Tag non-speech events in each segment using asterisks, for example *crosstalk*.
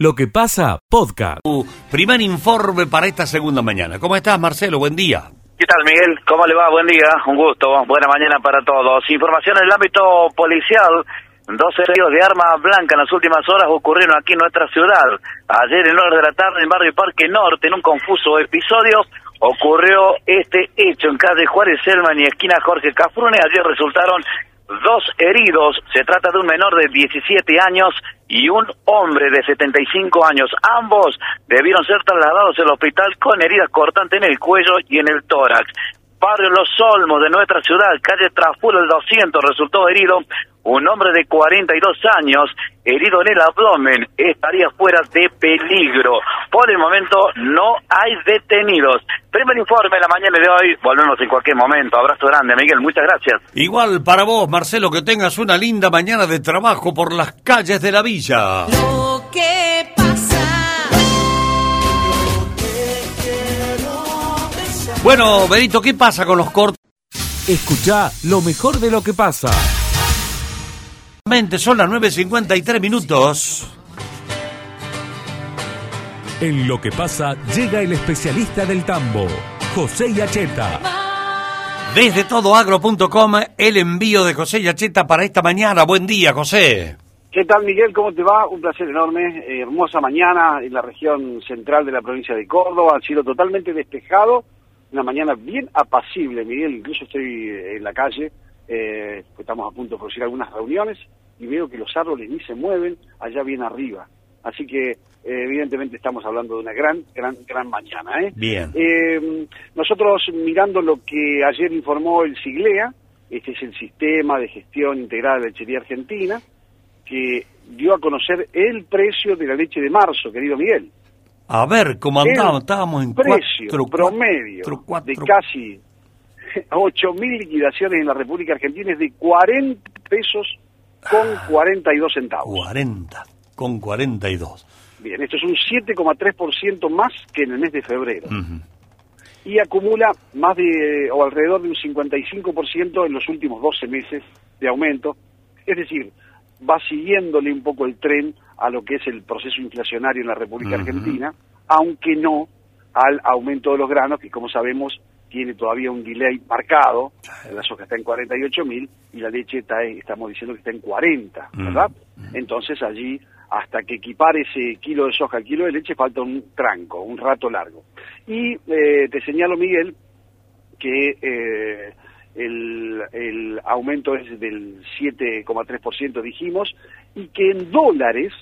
Lo que pasa, podcast. Tu primer informe para esta segunda mañana. ¿Cómo estás, Marcelo? Buen día. ¿Qué tal, Miguel? ¿Cómo le va? Buen día, un gusto, buena mañana para todos. Información en el ámbito policial. Dos heridos de arma blanca en las últimas horas ocurrieron aquí en nuestra ciudad. Ayer en hora de la tarde en barrio Parque Norte, en un confuso episodio, ocurrió este hecho en calle Juárez Selman y esquina Jorge Cafrune. Ayer resultaron dos heridos. Se trata de un menor de 17 años y un hombre de 75 años. Ambos debieron ser trasladados al hospital con heridas cortantes en el cuello y en el tórax. Barrio Los Olmos de nuestra ciudad, calle Trafula el 200, resultó herido un hombre de 42 años, herido en el abdomen, estaría fuera de peligro. Por el momento no hay detenidos. Primer informe de la mañana de hoy, volvemos en cualquier momento. Abrazo grande, Miguel, muchas gracias. Igual para vos, Marcelo, que tengas una linda mañana de trabajo por las calles de la villa. Lo que Bueno, Benito, ¿qué pasa con los cortes? Escucha lo mejor de lo que pasa. Son las 9.53 minutos. En lo que pasa llega el especialista del tambo, José Yacheta. Desde todoagro.com, el envío de José Yacheta para esta mañana. Buen día, José. ¿Qué tal, Miguel? ¿Cómo te va? Un placer enorme. Eh, hermosa mañana en la región central de la provincia de Córdoba. Ha sido totalmente despejado. Una mañana bien apacible, Miguel. Incluso estoy eh, en la calle. Eh, estamos a punto de producir algunas reuniones y veo que los árboles ni se mueven allá bien arriba. Así que, eh, evidentemente, estamos hablando de una gran, gran, gran mañana. ¿eh? Bien. Eh, nosotros, mirando lo que ayer informó el SIGLEA, este es el Sistema de Gestión Integrada de Lechería Argentina, que dio a conocer el precio de la leche de marzo, querido Miguel. A ver, ¿cómo El andamos? Estábamos en precio cuatro, promedio cuatro, cuatro, de casi *laughs* 8.000 liquidaciones en la República Argentina es de 40 pesos con 42 centavos. 40, con 42. Bien, esto es un 7,3% más que en el mes de febrero. Y acumula más de, o alrededor de un 55% en los últimos 12 meses de aumento. Es decir, va siguiéndole un poco el tren a lo que es el proceso inflacionario en la República. Argentina, aunque no al aumento de los granos, que como sabemos tiene todavía un delay marcado. La soja está en 48 mil y la leche está, estamos diciendo que está en 40, Mm. ¿verdad? Entonces allí, hasta que equipar ese kilo de soja al kilo de leche, falta un tranco, un rato largo. Y eh, te señalo, Miguel, que eh, el, el aumento es del 7,3%, dijimos, y que en dólares,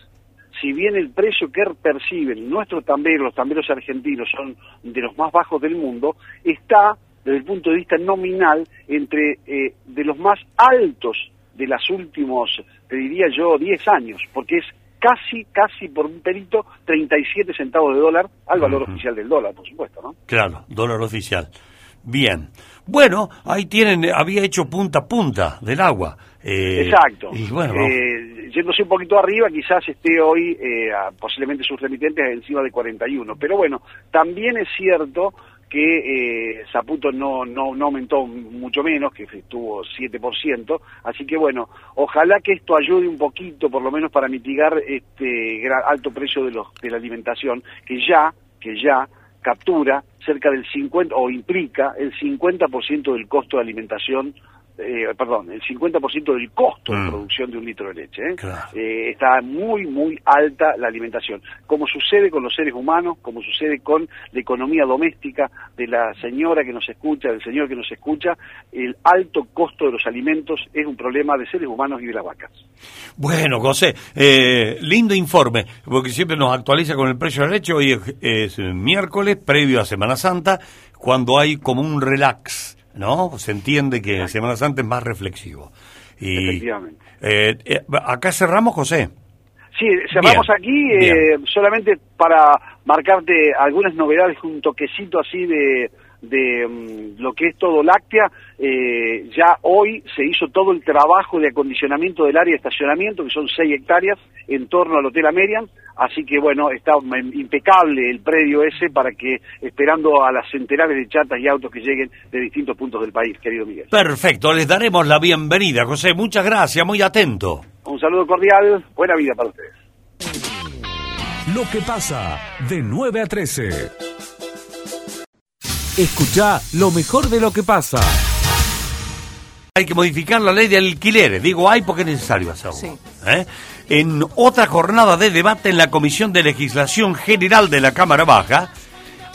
si bien el precio que perciben nuestros tamberos, los tamberos argentinos, son de los más bajos del mundo, está, desde el punto de vista nominal, entre eh, de los más altos de los últimos, te diría yo, 10 años, porque es casi, casi por un pelito, 37 centavos de dólar al valor oficial del dólar, por supuesto, ¿no? Claro, dólar oficial. Bien. Bueno, ahí tienen, había hecho punta a punta del agua. Eh, Exacto. Y bueno, Eh, yéndose un poquito arriba, quizás esté hoy eh, a- posiblemente sus remitentes encima de 41. Pero bueno, también es cierto que eh, Zaputo no, no, no aumentó mucho menos, que estuvo 7%. Así que bueno, ojalá que esto ayude un poquito, por lo menos para mitigar este gra- alto precio de, los, de la alimentación, que ya, que ya captura cerca del 50 o implica el 50% del costo de alimentación, eh, perdón, el 50% del costo Mm. de producción de un litro de leche. ¿eh? Claro. Eh, está muy, muy alta la alimentación. Como sucede con los seres humanos, como sucede con la economía doméstica de la señora que nos escucha, del señor que nos escucha, el alto costo de los alimentos es un problema de seres humanos y de las vacas. Bueno, José, lindo informe, porque siempre nos actualiza con el precio de la leche. Hoy es, es miércoles, previo a Semana Santa, cuando hay como un relax, ¿no? Se entiende que Semana Santa es más reflexivo. Y, Efectivamente. eh, eh, acá cerramos, José. Sí, cerramos Bien, aquí eh, bien. solamente para marcarte algunas novedades, un toquecito así de, de mm, lo que es todo láctea. Eh, ya hoy se hizo todo el trabajo de acondicionamiento del área de estacionamiento, que son 6 hectáreas en torno al Hotel Amerian. Así que bueno, está impecable el predio ese para que, esperando a las centenares de chatas y autos que lleguen de distintos puntos del país, querido Miguel. Perfecto, les daremos la bienvenida, José. Muchas gracias, muy atento. Un saludo cordial, buena vida para ustedes. Lo que pasa de 9 a 13. Escucha lo mejor de lo que pasa. Hay que modificar la ley de alquileres. Digo hay porque es necesario hacerlo. Sí. ¿eh? En otra jornada de debate en la Comisión de Legislación General de la Cámara Baja,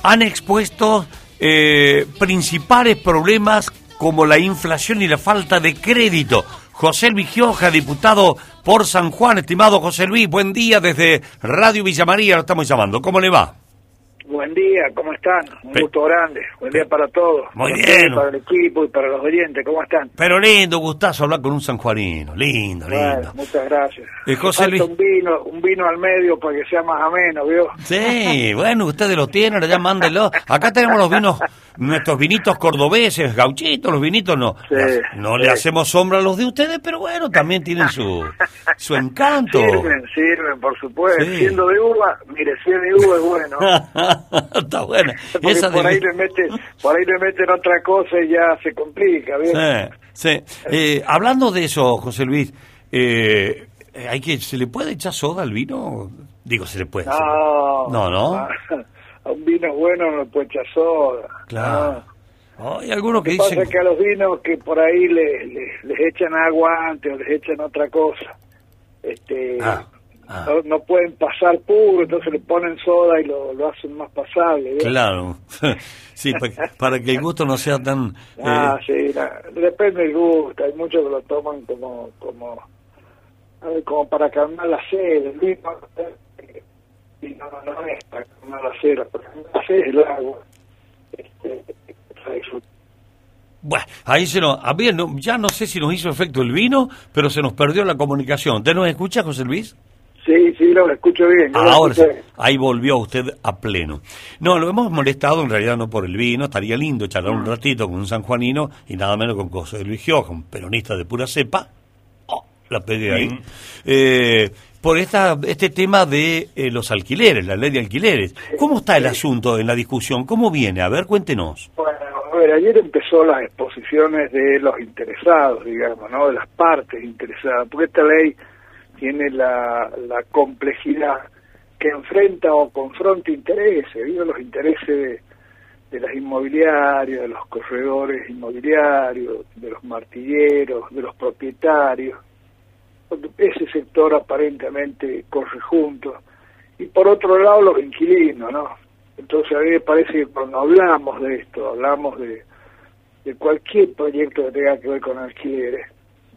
han expuesto eh, principales problemas como la inflación y la falta de crédito. José Luis Gioja, diputado por San Juan. Estimado José Luis, buen día desde Radio Villa María, lo estamos llamando. ¿Cómo le va? Buen día, ¿cómo están? Un Pe- gusto grande. Buen día para todos. Muy Para bien. Para el equipo y para los oyentes, ¿cómo están? Pero lindo, gustazo hablar con un sanjuanino. Lindo, lindo. Muchas gracias. Eh, José Luis. un vino, un vino al medio para que sea más ameno, ¿vio? Sí, bueno, ustedes lo tienen, ya mándenlo. Acá tenemos los vinos, nuestros vinitos cordobeses, gauchitos, los vinitos no. Sí, no sí. le hacemos sombra a los de ustedes, pero bueno, también tienen su, su encanto. Sirven, sirven, por supuesto. Sí. Siendo de uva, mire, si es de uva es bueno. *laughs* *laughs* Está buena. *laughs* Porque Esa por de- ahí le meten, por ahí le meten otra cosa y ya se complica, ¿vio? Sí, sí. *laughs* Eh, hablando de eso, José Luis, eh, hay que, ¿se le puede echar soda al vino? Digo, se le puede. No, No, no. A, a un vino bueno no le puede echar soda. Claro. No. Hay algunos que que pasa dicen... es que a los vinos que por ahí le- le- les echan agua antes o les echan otra cosa, este, Ah, ah. No, no pueden pasar puro, entonces le ponen soda y lo, lo hacen más pasable. ¿ves? Claro, *laughs* sí, pa- para que el gusto no sea tan... *laughs* Ah, eh, sí, depende del gusto, hay muchos que lo toman como como a ver, como para calmar la sed, el vino, eh, vino no, no es para calmar la sed, para calmar la sed es el agua. Este. Bueno, ahí se nos... A ver, no- ya no sé si nos hizo efecto el vino, pero se nos perdió la comunicación. ¿Usted nos escucha, José Luis? Sí, sí, lo escucho bien. lo Ahora escucho bien. ahí volvió usted a pleno. No, lo hemos molestado en realidad no por el vino, estaría lindo charlar un ratito con un sanjuanino y nada menos con José Luis Gioja, un peronista de pura cepa. Oh, la pegué ahí. Eh, por esta, este tema de eh, los alquileres, la ley de alquileres. ¿Cómo está el asunto en la discusión? ¿Cómo viene? A ver, cuéntenos. Bueno, a ver, ayer empezó las exposiciones de los interesados, digamos, ¿no? De las partes interesadas, porque esta ley tiene la, complejidad que enfrenta o confronta intereses, ¿vio? Los intereses de, las inmobiliarias, de los corredores inmobiliarios, de los martilleros, de los propietarios. Ese sector aparentemente corre junto. Y por otro lado, los inquilinos, ¿no? Entonces a mí me parece que cuando hablamos de esto, hablamos de, de cualquier proyecto que tenga que ver con alquileres,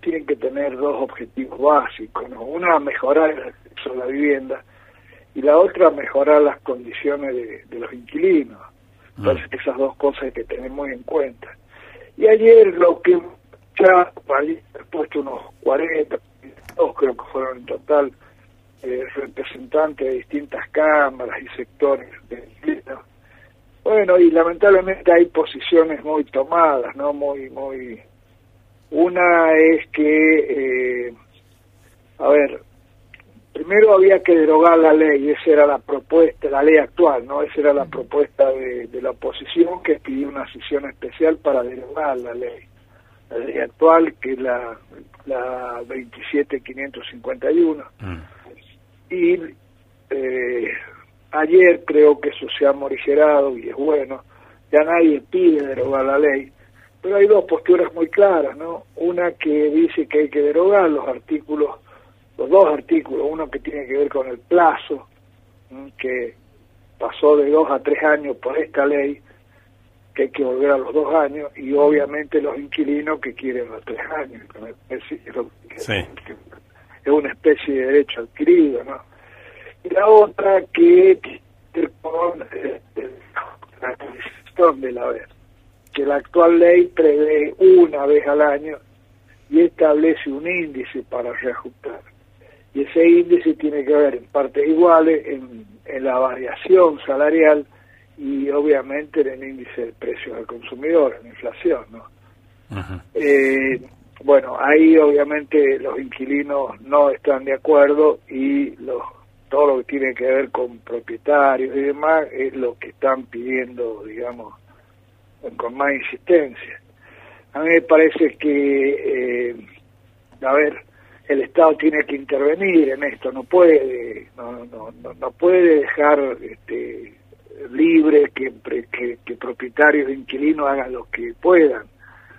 tienen que tener dos objetivos básicos, ¿no? Una, mejorar el acceso a la vivienda y la otra, mejorar las condiciones de, de los inquilinos. Entonces esas dos cosas hay que tener muy en cuenta. Y ayer lo que ya he puesto unos 40, dos creo que fueron en total, eh, representantes de distintas cámaras y sectores de inquilinos. Bueno, y lamentablemente hay posiciones muy tomadas, ¿no? Muy, muy... Una es que, eh, a ver, primero había que derogar la ley, esa era la propuesta, la ley actual, ¿no? Esa era la propuesta de, de la oposición que pidió una sesión especial para derogar la ley. La ley actual, que es la, la 27551 Mm. y eh, ayer creo que eso se ha morigerado y es bueno, ya nadie pide derogar la ley, pero hay dos posturas muy claras, ¿no? Una que dice que hay que derogar los artículos, los dos artículos, uno que tiene que ver con el plazo, que pasó de dos a tres años por esta ley, que hay que volver a los dos años, y obviamente los inquilinos que quieren los tres años, que me parece que es lo que- Sí. es una especie de derecho adquirido, ¿no? Y la otra que con eh, la actualización del haber, que la actual ley prevé una vez al año y establece un índice para reajustar. Y ese índice tiene que ver en partes iguales en, en la variación salarial y obviamente en el índice del precio al consumidor, en la inflación, ¿no? Ujú. Eh, bueno, ahí obviamente los inquilinos no están de acuerdo y los, todo lo que tiene que ver con propietarios y demás es lo que están pidiendo, digamos, con más insistencia. A mí me parece que, eh, a ver, el Estado tiene que intervenir en esto, no puede, no, no, no, no puede dejar este, libre que, que, que propietarios e inquilinos hagan lo que puedan,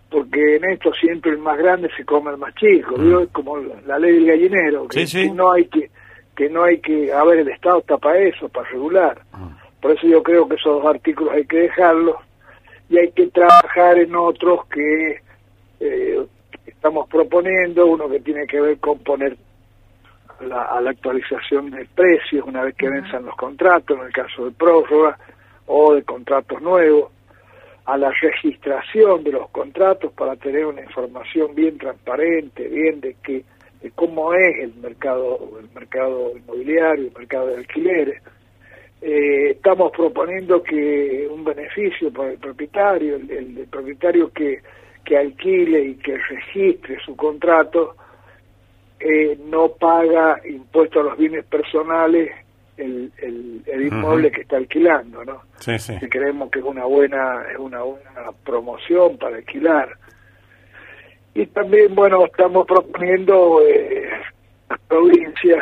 porque en esto siempre el más grande se come el más chico, ¿vio? es como la ley del gallinero, que, Sí, sí. que no hay que, que no hay que, a ver, el Estado está para eso, para regular, por eso yo creo que esos dos artículos hay que dejarlos y hay que trabajar en otros que eh, estamos proponiendo, uno que tiene que ver con poner a la, a la actualización de precios una vez que venzan los contratos, en el caso de prórroga o de contratos nuevos, a la registración de los contratos para tener una información bien transparente, bien de que de cómo es el mercado el mercado inmobiliario, el mercado de alquileres. Eh, estamos proponiendo que un beneficio para el propietario, el, el- el propietario que, que alquile y que registre su contrato, eh, no paga impuesto a los bienes personales el, el, el inmueble que está alquilando, ¿no? Sí, sí. que creemos que es una buena es una buena promoción para alquilar y también bueno estamos proponiendo eh, las provincias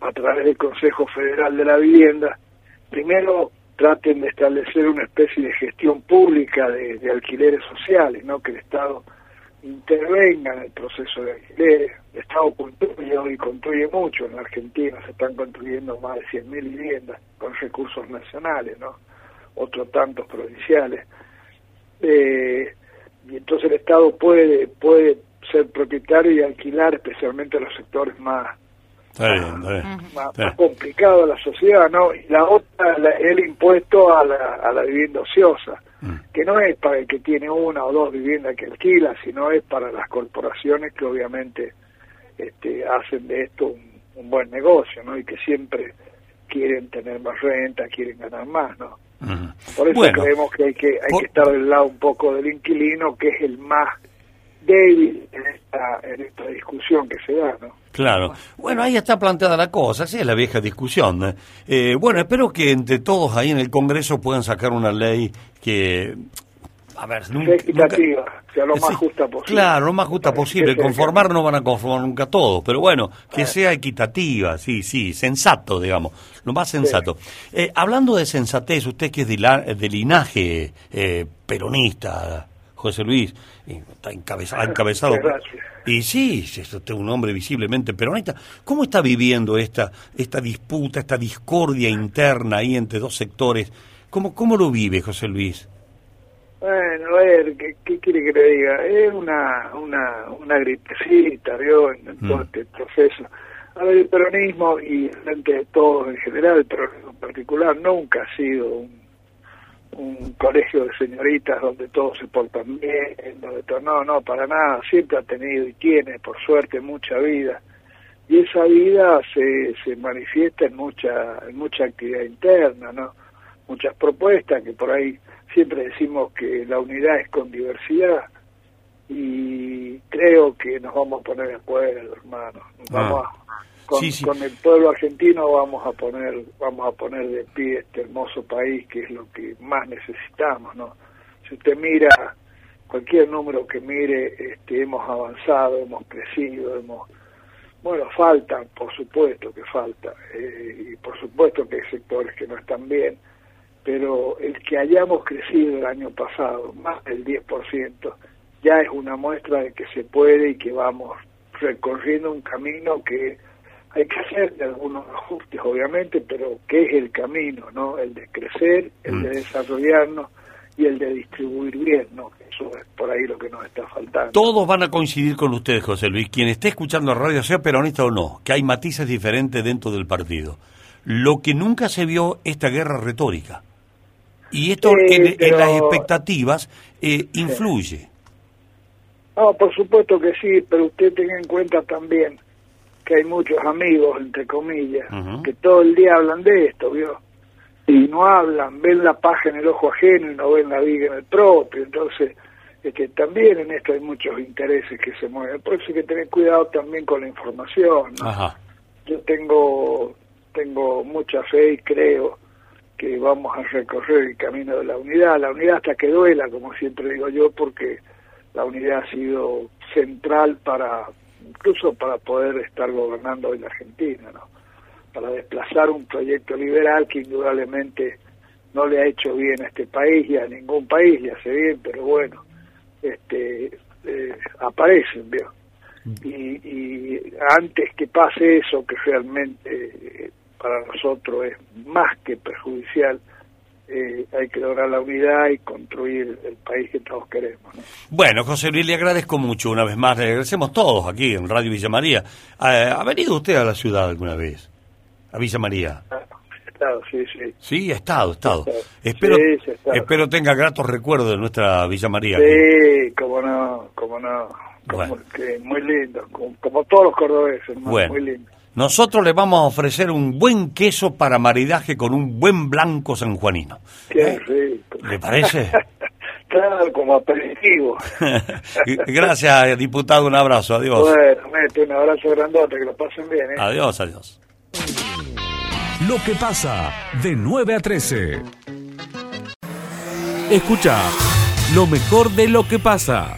a través del Consejo Federal de la Vivienda primero traten de establecer una especie de gestión pública de, alquileres sociales no que el Estado intervenga en el proceso de alquileres. El Estado construye hoy construye mucho. En la Argentina se están construyendo más de 100.000 viviendas con recursos nacionales no otros tantos provinciales. Eh, y entonces el Estado puede puede ser propietario y alquilar especialmente los sectores más Está bien, está bien. más, de la sociedad, ¿no? Y la otra, la- el impuesto a la, a la vivienda ociosa, Mm. que no es para el que tiene una o dos viviendas que alquila, sino es para las corporaciones que obviamente este, hacen de esto un, un buen negocio, ¿no? Y que siempre quieren tener más renta, quieren ganar más, ¿no? Por eso Bueno, creemos que hay que hay por- que estar del lado un poco del inquilino, que es el más débil en esta, en esta discusión que se da, ¿no? Claro. Bueno, ahí está planteada la cosa, sí, es la vieja discusión. ¿eh? Bueno, espero que entre todos ahí en el Congreso puedan sacar una ley que, a ver, nunca... Sea equitativa, nunca- sea lo más Sí, justa posible. Claro, lo más justa posible. Conformar no van a conformar nunca todos, pero bueno, que sea equitativa, sí, sí, sensato, digamos, lo más sensato. Eh, hablando de sensatez, usted que es de, la- de linaje eh, peronista, José Luis, y está encabezado... Gracias. Y sí, es un hombre visiblemente peronista. ¿Cómo está viviendo esta, esta disputa, esta discordia interna ahí entre dos sectores? ¿Cómo, cómo lo vive José Luis? Bueno, a ver, ¿qué, qué quiere que le diga? Es una, una, una gripecita, ¿vio? En, todo Mm. este proceso. A ver, el peronismo y frente de todos en general, el peronismo en particular, nunca ha sido un, un colegio de señoritas donde todos se portan bien, donde todo, no, no, para nada, siempre ha tenido y tiene, por suerte, mucha vida. Y esa vida se, se manifiesta en mucha, en mucha actividad interna, ¿no? Muchas propuestas que por ahí siempre decimos que la unidad es con diversidad y creo que nos vamos a poner de acuerdo, hermano. Ah. Vamos a- con, Sí, sí. con el pueblo argentino vamos a poner vamos a poner de pie este hermoso país que es lo que más necesitamos, ¿no? Si usted mira cualquier número que mire, este, hemos avanzado, hemos crecido, hemos bueno, faltan, por supuesto que falta, eh, y por supuesto que hay sectores que no están bien, pero el que hayamos crecido el año pasado más del 10% ya es una muestra de que se puede y que vamos recorriendo un camino que hay que hacer algunos ajustes obviamente, pero que es el camino, ¿no? El de crecer, el de Mm. desarrollarnos y el de distribuir bien, ¿no? Eso es por ahí lo que nos está faltando. Todos van a coincidir con ustedes, José Luis. Quien esté escuchando radio, sea peronista o no, que hay matices diferentes dentro del partido. Lo que nunca se vio, esta guerra retórica. Y esto en, las expectativas eh, influye. No, por supuesto que sí, pero usted tenga en cuenta también que hay muchos amigos, entre comillas, que todo el día hablan de esto, ¿vio? Y no hablan, ven la paja en el ojo ajeno y no ven la viga en el propio. Entonces, este, también en esto hay muchos intereses que se mueven. Por eso hay que tener cuidado también con la información. ¿no? Ajá. Yo tengo, tengo mucha fe y creo que vamos a recorrer el camino de la unidad, la unidad hasta que duela, como siempre digo yo, porque la unidad ha sido central para incluso para poder estar gobernando hoy la Argentina, ¿no? Para desplazar un proyecto liberal que indudablemente no le ha hecho bien a este país y a ningún país, ya sé bien, pero bueno, este, eh, aparecen, ¿vio? Y, y antes que pase eso, que realmente eh, para nosotros es más que perjudicial, eh, hay que lograr la unidad y construir el país que todos queremos. ¿no? Bueno, José Luis, le agradezco mucho una vez más. Le agradecemos todos aquí en Radio Villa María. Eh, ¿Ha venido usted a la ciudad alguna vez? A Villa María. Estado, sí, sí. Sí, ha estado, ha estado. Estado. Espero, Sí, estado. espero tenga gratos recuerdos de nuestra Villa María. Sí, cómo no, cómo no. Como Bueno. que muy lindo, como, como todos los cordobeses, Bueno. muy lindo. Nosotros le vamos a ofrecer un buen queso para maridaje con un buen blanco sanjuanino. Qué ¿Eh? rico. ¿Le parece? *laughs* claro, como aperitivo. *laughs* Gracias, diputado. Un abrazo. Adiós. Bueno, mete un abrazo grandote, que lo pasen bien, ¿eh? Adiós, adiós. Lo que pasa de 9 a 13. Escucha lo mejor de lo que pasa.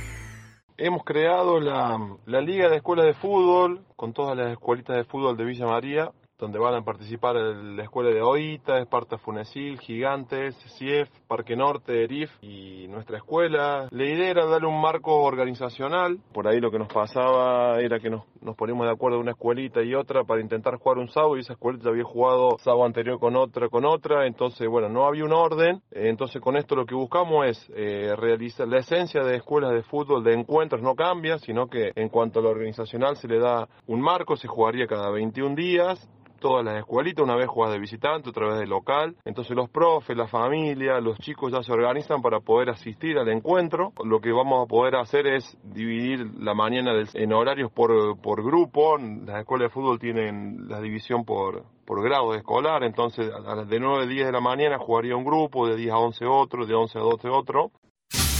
Hemos creado la, la Liga de Escuelas de Fútbol con todas las escuelitas de fútbol de Villa María, donde van a participar la escuela de Oita, Esparta Funesil, Gigantes, CIEF, Parque Norte, ERIF y nuestra escuela. La idea era darle un marco organizacional. Por ahí lo que nos pasaba era que nos, nos poníamos de acuerdo una escuelita y otra para intentar jugar un sábado y esa escuelita había jugado sábado anterior con otra, con otra. Entonces, bueno, no había un orden. Entonces, con esto lo que buscamos es eh, realizar la esencia de escuelas de fútbol de encuentros no cambia, sino que en cuanto a lo organizacional se le da un marco, se jugaría cada 21 días todas las escuelitas, una vez juegas de visitante, otra vez de local. Entonces los profes, la familia, los chicos ya se organizan para poder asistir al encuentro. Lo que vamos a poder hacer es dividir la mañana en horarios por, por grupo. Las escuelas de fútbol tienen la división por, por grado de escolar, entonces a las de 9 a 10 de la mañana jugaría un grupo, de 10 a 11 otro, de 11 a 12 otro.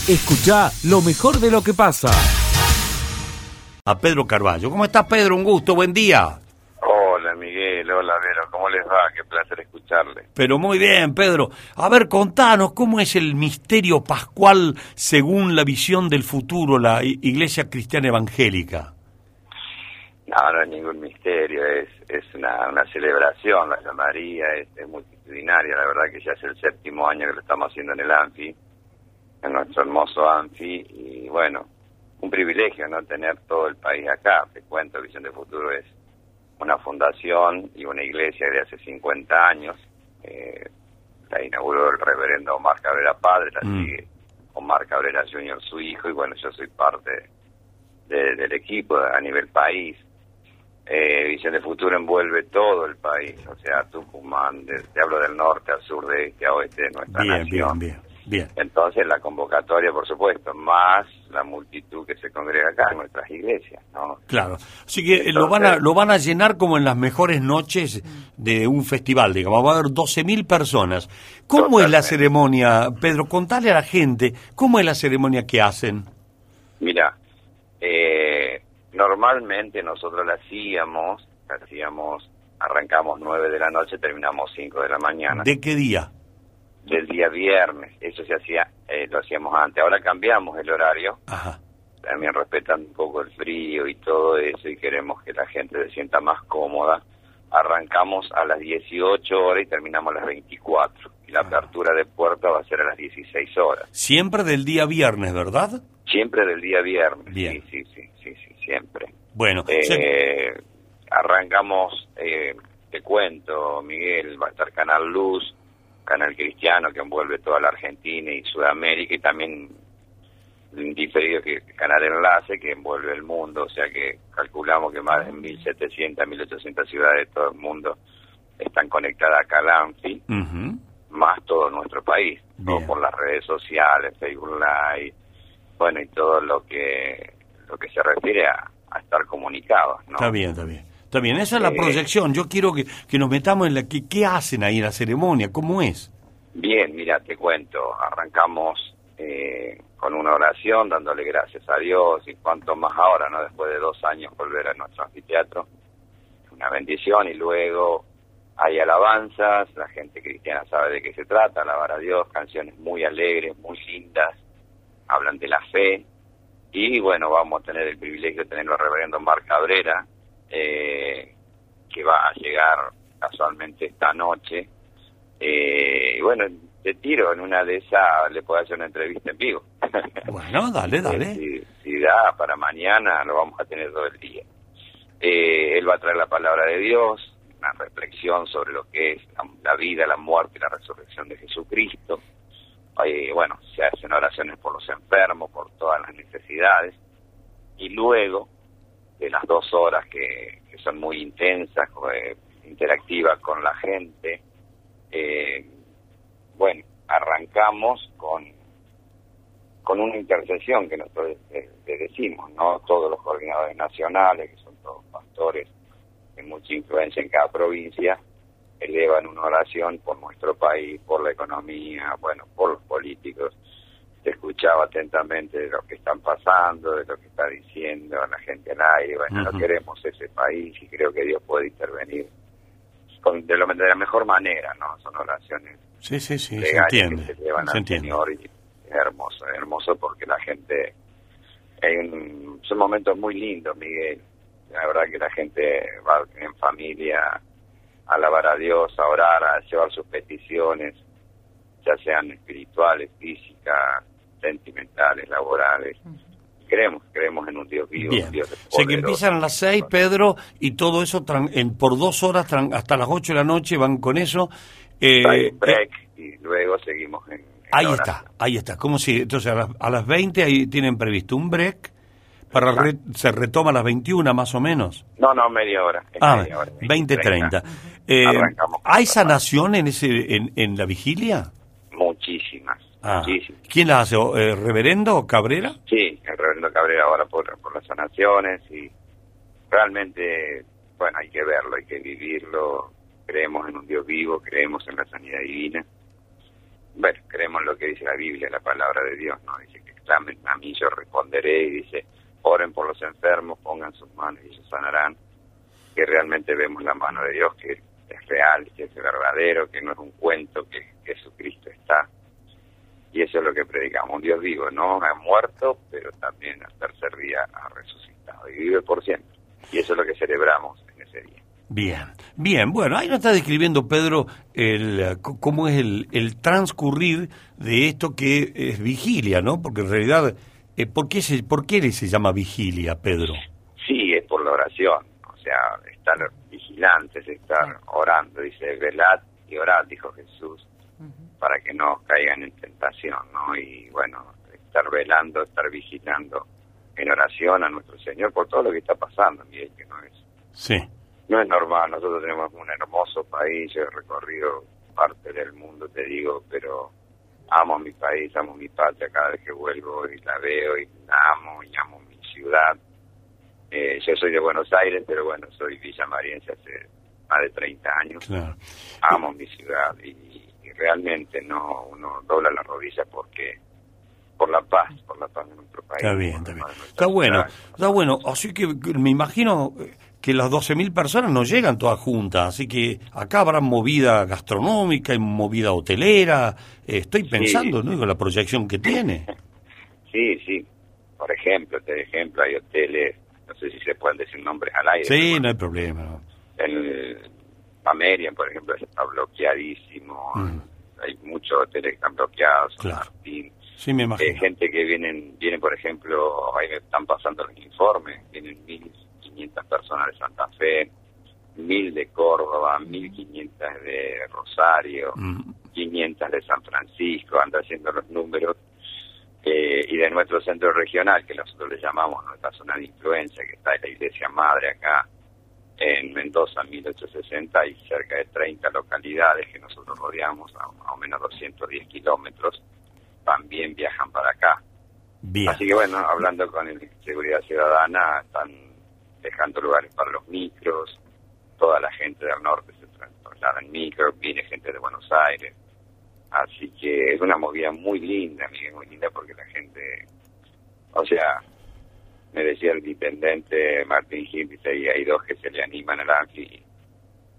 Escucha lo mejor de lo que pasa. A Pedro Carballo. ¿Cómo está Pedro? Un gusto, buen día. Miguel, hola Vero, ¿cómo les va? Qué placer escucharle. Pero muy bien, Pedro. A ver, contanos, ¿cómo es el misterio pascual según la visión del futuro, la Iglesia Cristiana Evangélica? No, no es ningún misterio, es, es una, una celebración, la llamaría, es, es multitudinaria, la verdad que ya es el séptimo año que lo estamos haciendo en el Anfi, en nuestro hermoso Anfi, y bueno, un privilegio no tener todo el país acá, te cuento, Visión de Futuro es una fundación y una iglesia de hace 50 años, eh, la inauguró el reverendo Omar Cabrera Padre, la Mm. sigue Omar Cabrera Jr., su hijo, y bueno, yo soy parte de- del equipo a nivel país. Eh, Visión de Futuro envuelve todo el país, o sea, Tucumán, de- te hablo del norte al sur, de este a oeste de nuestra Bien, nación. bien, bien, bien. Entonces la convocatoria, por supuesto, más la multitud que se congrega acá en nuestras iglesias, ¿no? Claro. Así que eh, lo van, a, lo van a llenar como en las mejores noches de un festival, digamos. Va a haber 12.000 personas. ¿Cómo es la ceremonia, Pedro? Contale a la gente, ¿cómo es la ceremonia que hacen? Mira, eh, normalmente nosotros la hacíamos, la hacíamos, arrancamos 9 de la noche, terminamos 5 de la mañana. ¿De qué día? Del día viernes, eso se hacía, eh, lo hacíamos antes, ahora cambiamos el horario, Ajá. también respetando un poco el frío y todo eso y queremos que la gente se sienta más cómoda. Arrancamos a las 18 horas y terminamos a las 24 y la apertura de puerta va a ser a las 16 horas. Siempre del día viernes, ¿verdad? Siempre del día viernes. Bien. Sí, sí, sí, sí, sí, siempre. Bueno, Eh, se- arrancamos, eh, te cuento, Miguel, va a estar Canal Luz, Canal Cristiano que envuelve toda la Argentina y Sudamérica y también diferido que Canal Enlace que envuelve el mundo, o sea que calculamos que más de 1.700, 1.800 ciudades de todo el mundo están conectadas a Calanfi, Ujú. más todo nuestro país, todo por las redes sociales, Facebook Live, bueno, y todo lo que lo que se refiere a, a estar comunicados, ¿no? Está bien, está bien. Está bien, esa es la Eh, proyección. Yo quiero que, que nos metamos en la... ¿qué, ¿Qué hacen ahí en la ceremonia? ¿Cómo es? Bien, mira, te cuento, arrancamos eh, con una oración dándole gracias a Dios y cuanto más ahora, ¿no? Después de dos años volver a nuestro anfiteatro, una bendición y luego hay alabanzas, la gente cristiana sabe de qué se trata, alabar a Dios, canciones muy alegres, muy lindas, hablan de la fe Y bueno, vamos a tener el privilegio de tenerlo al reverendo Mar Cabrera, eh, que va a llegar casualmente esta noche. Eh, y bueno, te tiro, en una de esas le puedo hacer una entrevista en vivo. *laughs* Bueno, dale, dale. si, si da para mañana, lo vamos a tener todo el día. Eh, él va a traer la palabra de Dios, una reflexión sobre lo que es la, la vida, la muerte y la resurrección de Jesucristo. Eh, bueno, se hacen oraciones por los enfermos, por todas las necesidades. Y luego, de las dos horas que, son muy intensas, eh, interactivas con la gente, eh, bueno, arrancamos con, con una intercesión que nosotros le, le decimos, ¿no? Todos los coordinadores nacionales, que son todos pastores de mucha influencia en cada provincia, elevan una oración por nuestro país, por la economía, bueno, por los políticos. Escuchaba atentamente de lo que están pasando, de lo que está diciendo la gente al aire. Bueno, no queremos ese país y creo que Dios puede intervenir con, de, lo- de la mejor manera, ¿no? Son oraciones Sí, sí, sí, se entiende. que se llevan Se al entiende. Señor y es hermoso, es hermoso porque la gente, un- son momentos muy lindos, Miguel. La verdad que la gente va en familia a alabar a Dios, a orar, a llevar sus peticiones, ya sean espirituales, físicas, sentimentales, laborales. Creemos, creemos en un Dios vivo, Bien. un Dios Sé que poderoso. empiezan a las seis, Pedro, y todo eso tran- en, por dos horas tran- hasta las ocho de la noche van con eso. Eh, Hay un eh, break y luego seguimos en, en ahí está, ahí está. ¿Cómo si, entonces a las, a las 20 ahí tienen previsto un break para re- se retoma a las 21 más o menos. No, no, media hora. Ah, media hora, 20, 30. 30. Eh, ¿Hay sanación en, ese, en, en la vigilia? Muchísimas, Ah. ¿Quién la hace? ¿O, eh, ¿Reverendo Cabrera? Sí, el reverendo Cabrera ahora por, por las sanaciones y realmente, bueno, hay que verlo, hay que vivirlo. Creemos en un Dios vivo, creemos en la sanidad divina. Bueno, creemos en lo que dice la Biblia, la palabra de Dios, ¿no? Dice que clamen a mí, yo responderé y dice, oren por los enfermos, pongan sus manos y ellos sanarán. Que realmente vemos la mano de Dios, que es real, que es verdadero, que no es un cuento, que Jesucristo está. Y eso es lo que predicamos, un Dios vivo, no ha muerto, pero también al tercer día ha resucitado y vive por siempre. Y eso es lo que celebramos en ese día. Bien, bien, bueno, ahí nos está describiendo Pedro el, cómo es el, el transcurrir de esto que es vigilia, ¿no? Porque en realidad, eh, ¿por, qué se, ¿por qué se llama vigilia, Pedro? Sí, es por la oración, o sea, estar vigilantes, estar orando, dice, velad y orad, dijo Jesús, para que no caigan en tentación, ¿no? Y bueno, estar velando, estar vigilando en oración a nuestro Señor por todo lo que está pasando, Miguel, que no es Sí, no es normal, nosotros tenemos un hermoso país, yo he recorrido parte del mundo, te digo, pero amo mi país, amo mi patria, cada vez que vuelvo y la veo y la amo y amo mi ciudad. Eh, yo soy de Buenos Aires, pero bueno, soy villamariense hace más de 30 años, claro. amo mi ciudad y, y realmente no uno dobla la rodilla porque por la paz, por la paz de nuestro país. Está bien, está bien. Está bueno, está bueno. Así que me imagino que las 12.000 personas no llegan todas juntas, así que acá habrá movida gastronómica y movida hotelera. Estoy pensando, ¿no? Con la proyección que tiene. *laughs* Sí, sí. Por ejemplo, te ejemplo, hay hoteles, no sé si se pueden decir nombres al aire. Sí, no hay problema. El Pamerian, por ejemplo, está bloqueadísimo. Mm. Hay muchos hoteles que están bloqueados. Claro. Martín. Sí, me Eh, gente que vienen, viene, por ejemplo, ahí me están pasando los informes, vienen 1.500 personas de Santa Fe, 1.000 de Córdoba, 1.500 de Rosario, Mm, 500 de San Francisco, anda haciendo los números, eh, y de nuestro centro regional, que nosotros le llamamos nuestra zona de influencia, que está en la iglesia madre acá en Mendoza, 1860, y cerca de 30 localidades que nosotros rodeamos, a o menos 210 kilómetros, también viajan para acá. Bien. Así que bueno, hablando con el Seguridad Ciudadana, están dejando lugares para los micros, toda la gente del norte se traslada en micro, viene gente de Buenos Aires. Así que es una movida muy linda, muy linda porque la gente, o sea, me decía el intendente Martín Gil, dice, y hay dos que se le animan al ANFI,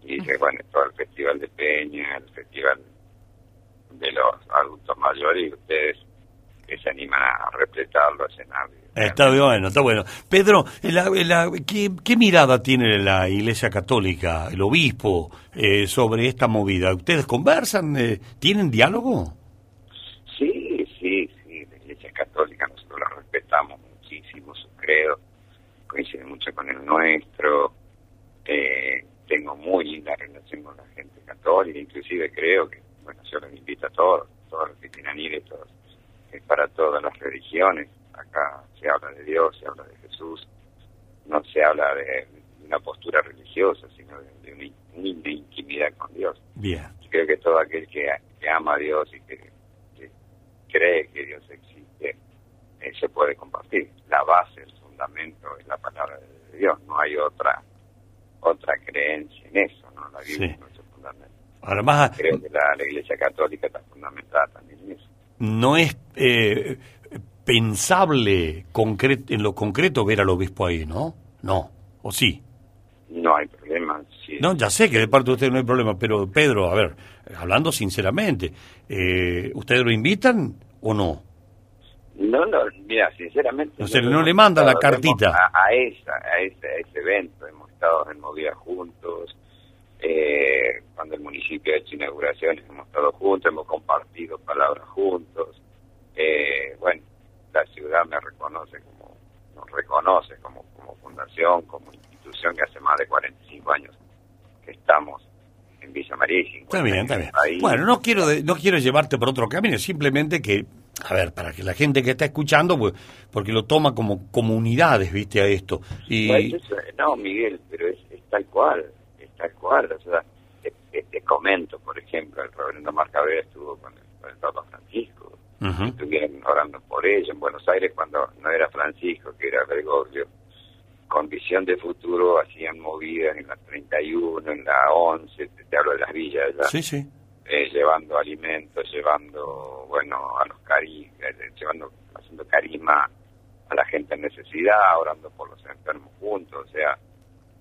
y dice, bueno, todo el Festival de Peña, el Festival de los adultos mayores, y ustedes que se animan a repletar los escenarios. Está bueno, está bueno. Pedro, la- la- ¿qué, qué mirada tiene la Iglesia Católica, el obispo, eh, sobre esta movida? ¿Ustedes conversan? eh, ¿Tienen diálogo? Sí, sí, sí, la Iglesia Católica nosotros la respetamos credo coincide mucho con el nuestro. Eh, tengo muy linda relación con la gente católica, inclusive creo que, bueno, yo los invito a todos, todos los que quieran ir, todos, es para todas las religiones. Acá se habla de Dios, se habla de Jesús, no se habla de una postura religiosa, sino de, de una, in- una intimidad con Dios. Bien. Yo creo que todo aquel que, que ama a Dios y que, que cree que Dios existe, eh, se puede compartir. La base, el fundamento es la palabra de Dios, no hay otra otra creencia en eso, ¿no? La Biblia Sí. es nuestro fundamento. Además, Creo que la, la Iglesia Católica está fundamentada también en eso. no es eh, pensable en lo concreto ver al obispo ahí, ¿no? No, ¿o sí? No hay problema. sí. No, ya sé que de parte de usted no hay problema, pero Pedro, a ver, hablando sinceramente, eh, ¿ustedes lo invitan o no? No, no, mira, sinceramente... No sé, lo no le manda la cartita. A, a esa, a, ese, a ese evento hemos estado en movida juntos. Eh, cuando el municipio ha hecho inauguraciones hemos estado juntos, hemos compartido palabras juntos. Eh, bueno, la ciudad me reconoce como, nos reconoce como, como fundación, como institución que hace más de 45 años que estamos en Villa María y 50 Está bien, está en bien. Bueno, no quiero, de- no quiero llevarte por otro camino, simplemente que, a ver, para que la gente que está escuchando, pues, porque lo toma como comunidades, viste, a esto. Y, eso- no, Miguel, pero es, es tal cual, es tal cual. O sea, te, te- te comento, por ejemplo, el reverendo Marcavera estuvo con el, con el Papa Francisco, estuvieron orando por ello en Buenos Aires cuando no era Francisco, que era Gregorio. Con visión de futuro hacían movidas en la 31, en la 11, te, te hablo de las villas, ya, Sí, sí. Eh, llevando alimentos, llevando, bueno, a los cari eh, llevando, haciendo carisma a la gente en necesidad, orando por los enfermos juntos, o sea,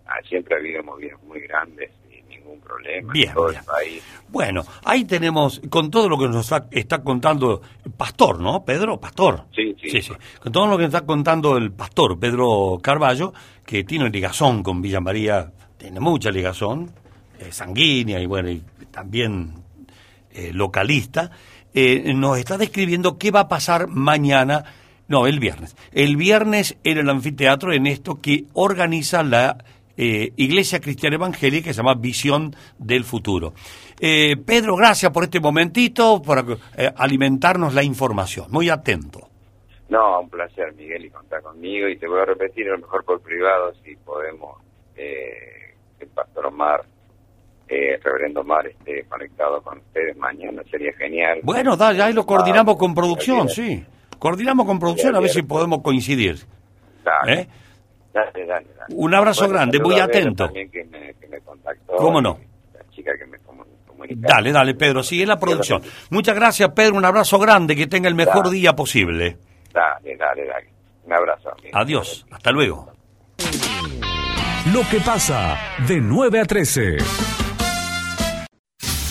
ah, siempre ha habido movidas muy grandes y ningún problema Bien, en todo bien. el país. Bueno, ahí tenemos, con todo lo que nos está contando Pastor, ¿no? Pedro, Pastor. Sí, sí. Con todo lo que nos está contando el Pastor, Pedro Carballo, que tiene ligazón con Villa María, tiene mucha ligazón, eh, sanguínea y bueno, y también eh, localista, eh, nos está describiendo qué va a pasar mañana, no, el viernes. El viernes en el anfiteatro, en esto que organiza la eh, Iglesia Cristiana Evangélica, que se llama Visión del Futuro. Pedro, gracias por este momentito, por alimentarnos la información. Muy atento. No, un placer, Miguel, y contar conmigo. Y te voy a repetir, a lo mejor por privado, si podemos, eh, el pastor Omar, eh, reverendo Omar, esté conectado con ustedes mañana, sería genial. Bueno, dale, ahí lo coordinamos Ah, con producción, sí. Coordinamos con producción a ver si podemos coincidir. Dale, ¿Eh? dale, dale, dale. Un abrazo Bueno, grande, muy atento. También que me, que me contactó. ¿Cómo no? La chica que me comunicó. Dale, dale, Pedro, sigue la producción. Muchas gracias, Pedro, un abrazo grande, que tenga el mejor Dale. día posible. Dale, dale, dale. Un abrazo. amigo. Adiós, hasta luego. Lo que pasa de 9 a 13.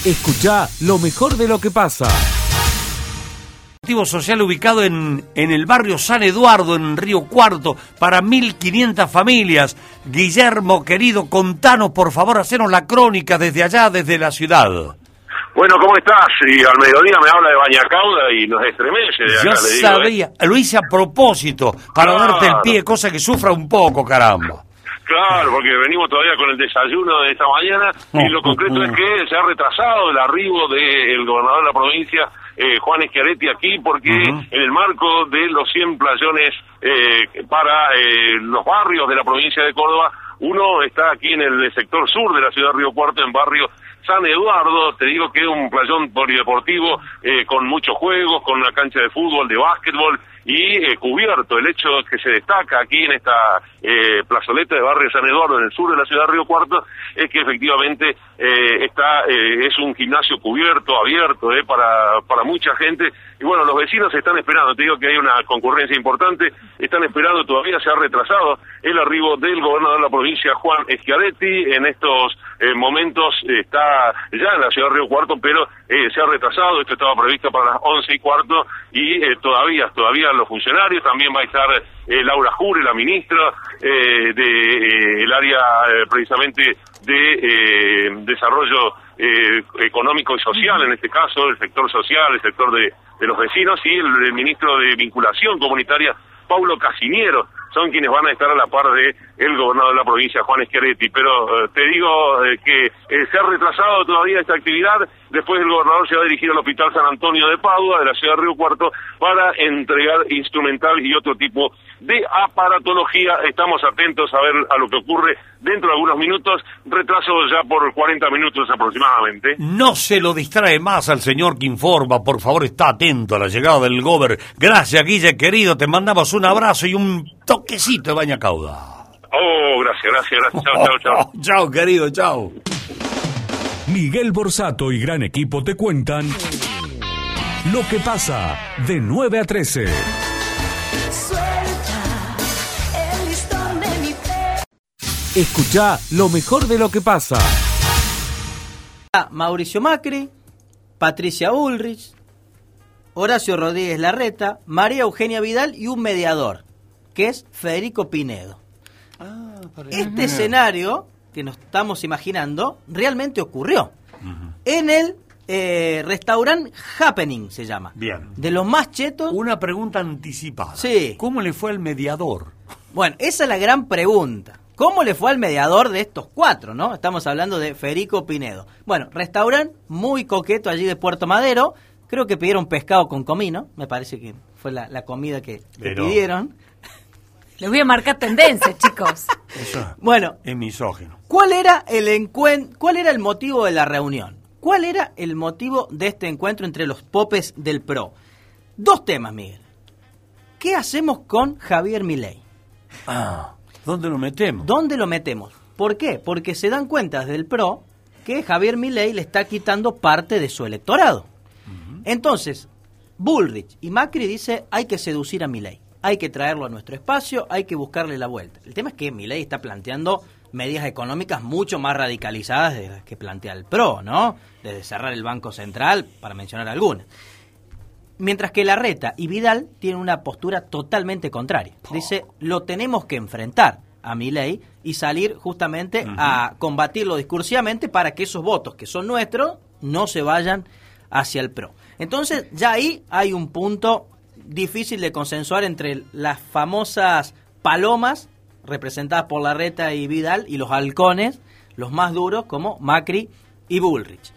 Escucha lo mejor de lo que pasa. Activo social ubicado en, en el barrio San Eduardo, en Río Cuarto, para 1.500 familias. Guillermo, querido, contanos, por favor, hacenos la crónica desde allá, desde la ciudad. Bueno, ¿cómo estás? Y al mediodía me habla de Bañacauda y nos estremece de acá, Yo le digo, ¿eh? sabía, lo hice a propósito, para Claro. darte el pie, cosa que sufra un poco, caramba. Claro, porque venimos todavía con el desayuno de esta mañana y lo concreto es que se ha retrasado el arribo del gobernador de la provincia, eh, Juan Schiaretti, aquí porque en el marco de los 100 playones eh, para eh, los barrios de la provincia de Córdoba, uno está aquí en el sector sur de la ciudad de Río Cuarto, en barrio San Eduardo, te digo que es un playón polideportivo eh, con muchos juegos, con una cancha de fútbol, de básquetbol y eh, cubierto. El hecho que se destaca aquí en esta eh, plazoleta de barrio San Eduardo, en el sur de la ciudad de Río Cuarto, es que efectivamente eh, está eh, es un gimnasio cubierto, abierto, eh, para, para mucha gente. Y bueno, los vecinos están esperando, te digo que hay una concurrencia importante, están esperando, todavía se ha retrasado el arribo del gobernador de la provincia, Juan Schiaretti, en estos eh, momentos está ya en la ciudad de Río Cuarto, pero se ha retrasado, esto estaba previsto para las once y cuarto y todavía, todavía los funcionarios, también va a estar eh, Laura Jure, la ministra eh, del área eh, precisamente de eh, desarrollo eh, económico y social, en este caso, el sector social, el sector de, de los vecinos y el, el ministro de vinculación comunitaria, Paulo Casiniero, son quienes van a estar a la par de el gobernador de la provincia, Juan Schiaretti. Pero eh, te digo eh, que eh, se ha retrasado todavía esta actividad. Después el gobernador se va a dirigir al Hospital San Antonio de Padua, de la ciudad de Río Cuarto, para entregar instrumental y otro tipo de aparatología. Estamos atentos a ver a lo que ocurre dentro de algunos minutos. Retraso ya por 40 minutos aproximadamente. No se lo distrae más al señor que informa, por favor, está atento a la llegada del gober. Gracias, Guille, querido, te mandamos un abrazo y un toquecito de baña cauda. Oh, gracias, gracias, gracias. Chao, chao, chao. *laughs* chao, querido, chao. Miguel Borsato y gran equipo te cuentan lo que pasa de 9 a 13. Escucha lo mejor de lo que pasa. Mauricio Macri, Patricia Ulrich, Horacio Rodríguez Larreta, María Eugenia Vidal y un mediador, que es Federico Pinedo. Este escenario que nos estamos imaginando realmente ocurrió en el eh, restaurante Happening, se llama. Bien. De los más chetos. Una pregunta anticipada. Sí. ¿Cómo le fue al mediador? Bueno, esa es la gran pregunta. ¿Cómo le fue al mediador de estos cuatro, no? Estamos hablando de Federico Pinedo. Bueno, restaurante muy coqueto allí de Puerto Madero. Creo que pidieron pescado con comino. Me parece que fue la, la comida que, que pidieron. Les voy a marcar tendencia, *laughs* chicos. Eso Bueno, es misógino. ¿cuál era el encuen- cuál era el motivo de la reunión? ¿Cuál era el motivo de este encuentro entre los popes del PRO? Dos temas, Miguel. ¿Qué hacemos con Javier Milei? Ah, ¿dónde lo metemos? ¿Dónde lo metemos? ¿Por qué? Porque se dan cuenta desde el PRO que Javier Milei le está quitando parte de su electorado. Entonces, Bullrich y Macri dice hay que seducir a Milei, hay que traerlo a nuestro espacio, hay que buscarle la vuelta. El tema es que Milei está planteando medidas económicas mucho más radicalizadas de las que plantea el PRO, ¿no? Desde cerrar el Banco Central, para mencionar algunas. Mientras que Larreta y Vidal tienen una postura totalmente contraria. Dice, lo tenemos que enfrentar a Milei y salir justamente a combatirlo discursivamente para que esos votos que son nuestros no se vayan hacia el PRO. Entonces, ya ahí hay un punto difícil de consensuar entre las famosas palomas representadas por Larreta y Vidal y los halcones, los más duros como Macri y Bullrich.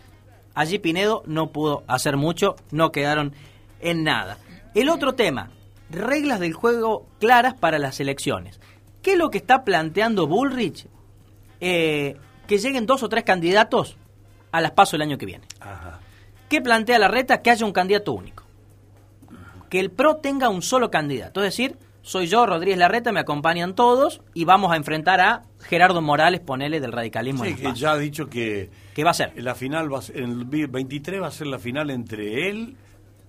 Allí Pinedo no pudo hacer mucho, no quedaron en nada. El otro tema, reglas del juego claras para las elecciones. ¿Qué es lo que está planteando Bullrich? Eh, que lleguen dos o tres candidatos a las PASO el año que viene. ¿Qué plantea la reta? Que haya un candidato único. Que el PRO tenga un solo candidato. Es decir, soy yo, Rodríguez Larreta, me acompañan todos y vamos a enfrentar a Gerardo Morales, ponele, del radicalismo. Sí, en que ya ha dicho que ¿Qué va a ser? la final va a ser, el 23 va a ser la final entre él,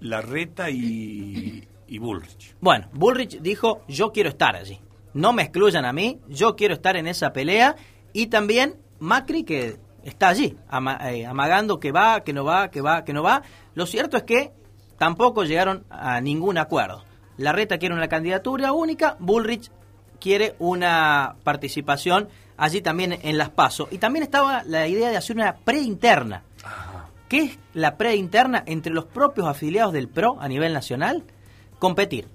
Larreta y, y Bullrich. Bueno, Bullrich dijo, yo quiero estar allí. No me excluyan a mí, yo quiero estar en esa pelea. Y también Macri, que está allí, ama- eh, amagando que va, que no va, que va, que no va. Lo cierto es que tampoco llegaron a ningún acuerdo. Larreta quiere una candidatura única, Bullrich quiere una participación allí también en las PASO. Y también estaba la idea de hacer una preinterna. ¿Qué es la preinterna entre los propios afiliados del PRO a nivel nacional? Competir.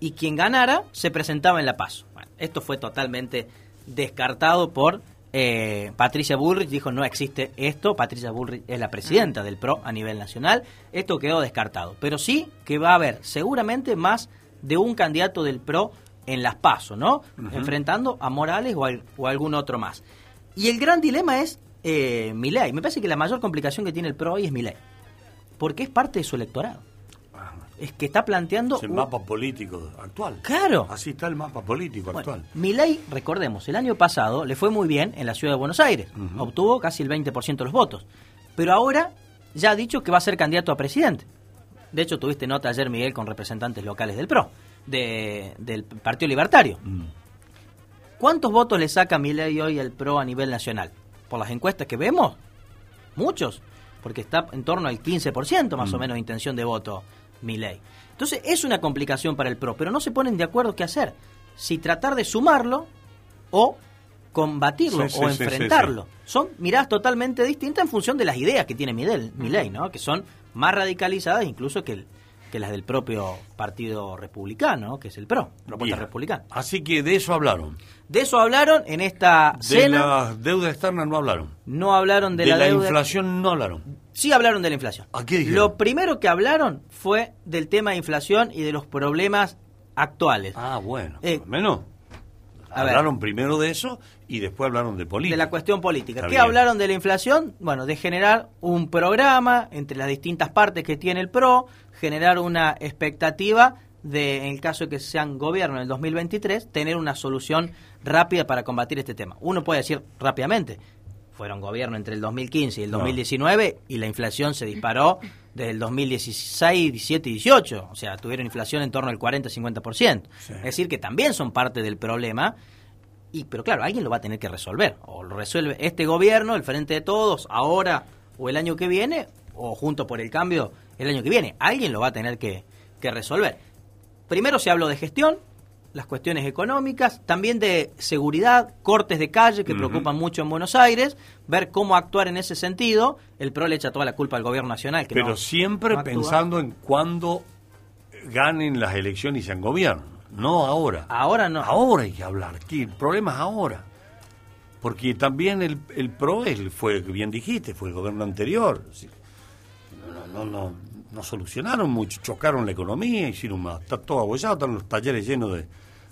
Y quien ganara se presentaba en la PASO. Bueno, esto fue totalmente descartado por eh, Patricia Bullrich. Dijo, no existe esto. Patricia Bullrich es la presidenta del PRO a nivel nacional. Esto quedó descartado. Pero sí que va a haber seguramente más de un candidato del PRO en las PASO, ¿no? Enfrentando a Morales o, al- o algún otro más. Y el gran dilema es eh, Milei. Me parece que la mayor complicación que tiene el PRO hoy es Milei. Porque es parte de su electorado. Es que está planteando... Es el un- mapa político actual. Claro. Así está el mapa político Bueno, actual. Milei, recordemos, el año pasado le fue muy bien en la ciudad de Buenos Aires. Obtuvo casi el 20% de los votos. Pero ahora ya ha dicho que va a ser candidato a presidente. De hecho, tuviste nota ayer, Miguel, con representantes locales del PRO, de- del Partido Libertario. ¿Cuántos votos le saca Milei hoy al PRO a nivel nacional? Por las encuestas que vemos, muchos, porque está en torno al 15% más o Mm. menos de intención de voto Milei. Entonces es una complicación para el PRO, pero no se ponen de acuerdo qué hacer. Si tratar de sumarlo o combatirlo Sí, sí, o sí, enfrentarlo. Son miradas totalmente distintas en función de las ideas que tiene Milei, Milei, ¿no? que son más radicalizadas incluso que, el- que las del propio Partido Republicano, ¿no? que es el PRO, Propuesta Bien. Republicana. Así que de eso hablaron. De eso hablaron en esta De cena, la deuda externa no hablaron. no hablaron de, De, la, la, deuda. inflación no hablaron. Sí hablaron de la inflación. ¿A qué? Lo primero que hablaron fue del tema de inflación y de los problemas actuales. Ah, bueno. Eh, menos. A ver. Hablaron primero de eso y después hablaron de política. de la cuestión política. Está ¿Qué bien. hablaron de la inflación? Bueno, de generar un programa entre las distintas partes que tiene el PRO, generar una expectativa de, en el caso de que sean gobierno en el 2023, tener una solución rápida para combatir este tema. Uno puede decir rápidamente, fueron gobierno entre el 2015 y el No. 2019 y la inflación se disparó desde el 2016, 17 y 18. O sea, tuvieron inflación en torno al 40-50%. Sí. Es decir, que también son parte del problema. Y, pero claro, alguien lo va a tener que resolver. O lo resuelve este gobierno, el Frente de Todos, ahora o el año que viene, o junto por el cambio el año que viene. Alguien lo va a tener que, que resolver. Primero se habló de gestión, las cuestiones económicas, también de seguridad, cortes de calle que preocupan mucho en Buenos Aires, ver cómo actuar en ese sentido. El PRO le echa toda la culpa al gobierno nacional. Que Pero no- siempre no pensando en cuándo ganen las elecciones y sean gobierno. No ahora. Ahora no. Ahora hay que hablar. que El problema es ahora. Porque también el, el PRO él fue, bien dijiste, fue el gobierno anterior. No, no, no, no solucionaron mucho, chocaron la economía, hicieron más, está todo abollado, están los talleres llenos de,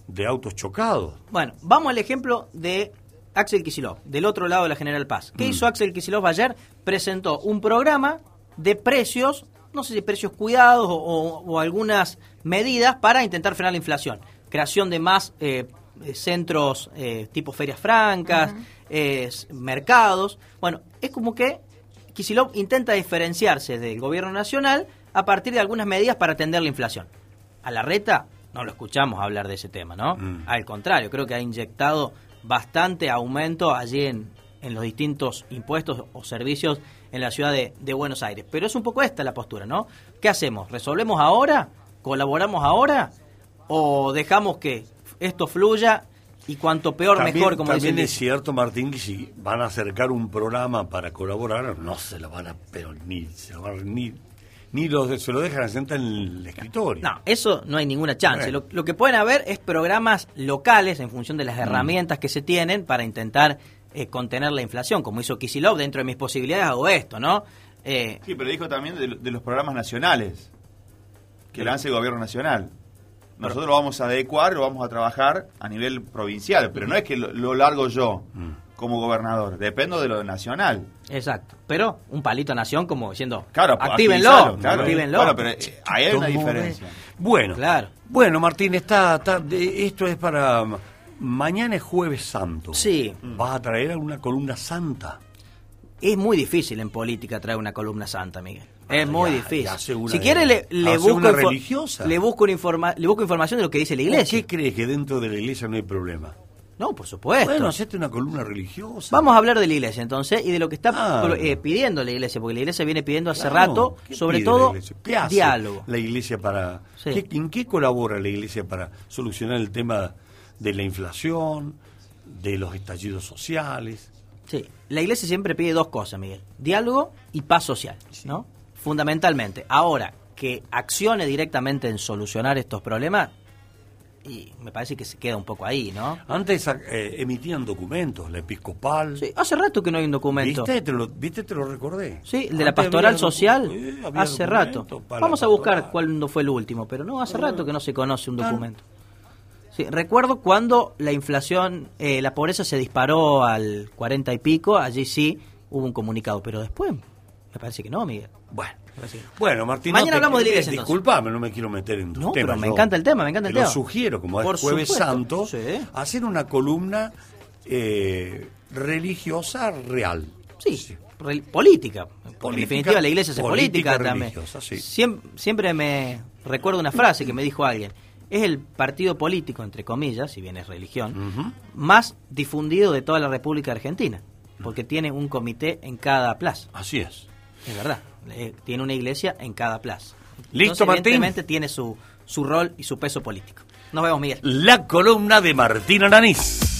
de autos chocados. Bueno, vamos al ejemplo de Axel Kicillof, del otro lado de la General Paz. ¿Qué Mm. hizo Axel Kicillof ayer? Presentó un programa de precios, no sé si precios cuidados o, o- o algunas medidas para intentar frenar la inflación. Creación de más eh, eh, centros eh, tipo ferias francas, eh, mercados. Bueno, es como que Kicillof intenta diferenciarse del gobierno nacional a partir de algunas medidas para atender la inflación. A la reta no lo escuchamos hablar de ese tema, ¿no? Mm. Al contrario, creo que ha inyectado bastante aumento allí en, en los distintos impuestos o servicios en la ciudad de, de Buenos Aires. Pero es un poco esta la postura, ¿no? ¿Qué hacemos? ¿Resolvemos ahora? ¿Colaboramos ahora? ¿O dejamos que esto fluya y cuanto peor También- mejor, como también es cierto, Martín, que si van a acercar un programa para colaborar, no se lo van a, pero ni, se lo van a- ni, ni lo, se lo dejan sentar en el escritorio. No, eso no hay ninguna chance. Lo, lo que pueden haber es programas locales en función de las herramientas que se tienen para intentar eh, contener la inflación, como hizo Kisilov, dentro de mis posibilidades hago esto, ¿no? Eh, Sí, pero dijo también de, de los programas nacionales que lance el gobierno nacional. Nosotros lo vamos a adecuar, lo vamos a trabajar a nivel provincial, pero no es que lo, lo largo yo Mm. como gobernador, dependo de lo nacional. exacto. Pero un palito a nación como diciendo, Claro, actívenlo, agilizarlo, claro. actívenlo. Bueno, pero eh, ahí hay una ¿Cómo diferencia. Bueno, Claro. bueno, Martín, está, está- de- esto es para mañana es jueves santo. Sí. ¿Vas a traer alguna columna santa? Es muy difícil en política traer una columna santa, Miguel. Es muy ya, difícil. ya hace una si quiere le, le busco una religiosa. le busco una informa- le busco información de lo que dice la iglesia. ¿Qué crees que dentro de la iglesia no hay problema? No, por supuesto. Bueno, hacete una columna religiosa. Vamos a hablar de la iglesia entonces y de lo que está Ah. eh, pidiendo la iglesia, porque la iglesia viene pidiendo hace Claro, rato, ¿qué sobre todo, la iglesia? ¿Qué hace diálogo. La iglesia para. Sí. ¿qué- ¿En qué colabora la iglesia para solucionar el tema de la inflación, de los estallidos sociales? Sí, la iglesia siempre pide dos cosas, Miguel, diálogo y paz social, ¿no? Fundamentalmente. Ahora, que accione directamente en solucionar estos problemas, y me parece que se queda un poco ahí, ¿no? Antes eh, emitían documentos, la episcopal. Sí, hace rato que no hay un documento. ¿Viste? Te lo, ¿Viste? Te lo recordé. Sí, el de la pastoral social, eh, hace rato. Vamos a buscar cuándo fue el último, pero no, hace rato que no se conoce un Claro. documento. Sí, recuerdo cuando la inflación, eh, la pobreza se disparó al 40 y pico, allí sí hubo un comunicado, pero después me parece que no, Miguel. Bueno. Que no. Bueno, Martín, Mañana no te- hablamos de la eh, iglesia. Disculpame, no me quiero meter en tus No, temas. pero me yo encanta el tema, me encanta el te tema. Sugiero, como Por es Jueves supuesto, Santo, sí. hacer una columna eh, religiosa real. Sí, re- política. Porque en Política- definitiva la iglesia es política, política también. religiosa, sí. Siem- siempre me recuerdo una frase que me dijo alguien. Es el partido político, entre comillas, si bien es religión, más difundido de toda la República Argentina. porque tiene un comité en cada plaza. Así es. Es verdad, eh, tiene una iglesia en cada plaza. ¿Listo, Entonces, Martín? Evidentemente tiene su, su rol y su peso político. Nos vemos, Miguel. La columna de Martín Aranís.